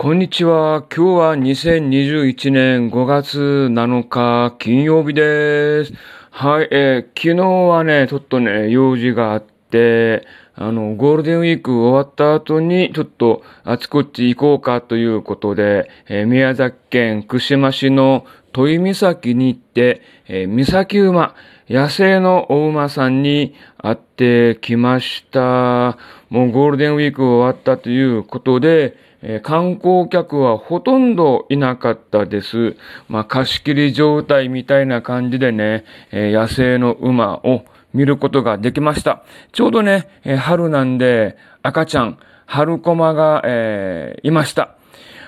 こんにちは。今日は2021年5月7日金曜日です。はい、えー、昨日はね、ちょっとね、用事があって、あの、ゴールデンウィーク終わった後に、ちょっとあちこち行こうかということで、えー、宮崎県串間市の土井岬に行って、えー、岬馬、野生のお馬さんに会ってきました。もうゴールデンウィーク終わったということで、えー、観光客はほとんどいなかったです。まあ、貸し切り状態みたいな感じでね、えー、野生の馬を見ることができました。ちょうどね、えー、春なんで赤ちゃん、春駒が、えいました。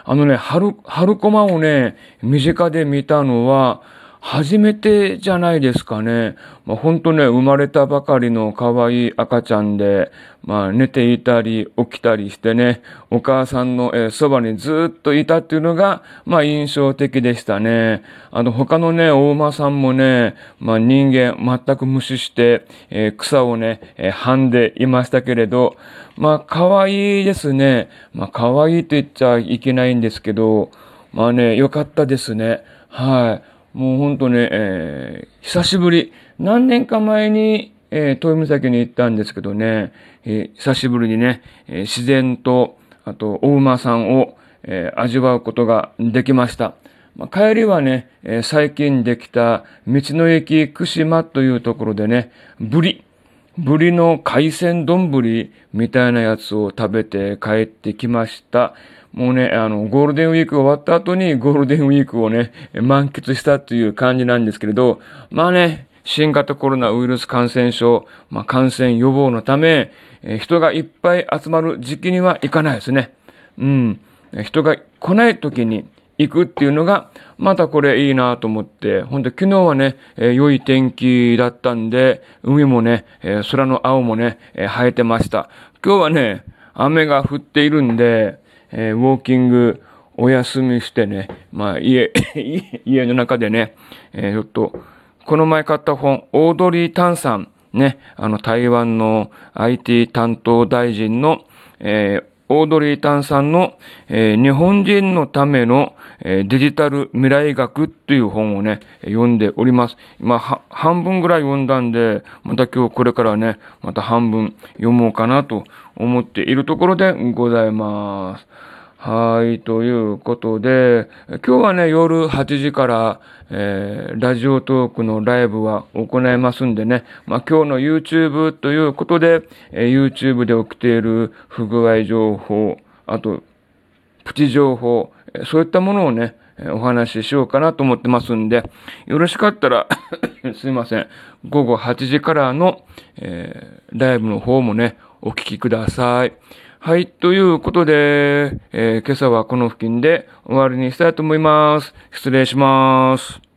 あのね、春、春駒をね、身近で見たのは、初めてじゃないですかね。まあ、ほんとね、生まれたばかりの可愛い赤ちゃんで、まあ、寝ていたり、起きたりしてね、お母さんの、えー、そばにずっといたっていうのが、まあ、印象的でしたね。あの、他のね、大馬さんもね、まあ、人間全く無視して、えー、草をね、えー、はんでいましたけれど、まあ、可愛いですね。まあ、可愛いと言っちゃいけないんですけど、まあね、良かったですね。はい。もうほんとね、えー、久しぶり、何年か前に、えー、遠岬に行ったんですけどね、えー、久しぶりにね、えー、自然と、あと、お馬さんを、えー、味わうことができました。まあ、帰りはね、えー、最近できた道の駅串間というところでね、ブリ、ブリの海鮮丼みたいなやつを食べて帰ってきました。もうね、あの、ゴールデンウィーク終わった後にゴールデンウィークをね、満喫したという感じなんですけれど、まあね、新型コロナウイルス感染症、まあ、感染予防のため、え人がいっぱい集まる時期には行かないですね。うん。人が来ない時に行くっていうのが、またこれいいなと思って、ほんと昨日はね、え、良い天気だったんで、海もね、え、空の青もね、え、生えてました。今日はね、雨が降っているんで、え、ウォーキングお休みしてね、まあ家、家の中でね、え、ちょっと、この前買った本、オードリー・タンさん、ね、あの台湾の IT 担当大臣の、えー、オードリー・タンさんの、えー、日本人のための、えー、デジタル未来学という本をね、読んでおります。今、半分ぐらい読んだんで、また今日これからね、また半分読もうかなと思っているところでございます。はい、ということで、今日はね、夜8時から、えー、ラジオトークのライブは行いますんでね、まあ、今日の YouTube ということで、えー、YouTube で起きている不具合情報、あと、プチ情報、そういったものをね、お話ししようかなと思ってますんで、よろしかったら すいません、午後8時からの、えー、ライブの方もね、お聞きください。はい。ということで、えー、今朝はこの付近で終わりにしたいと思います。失礼します。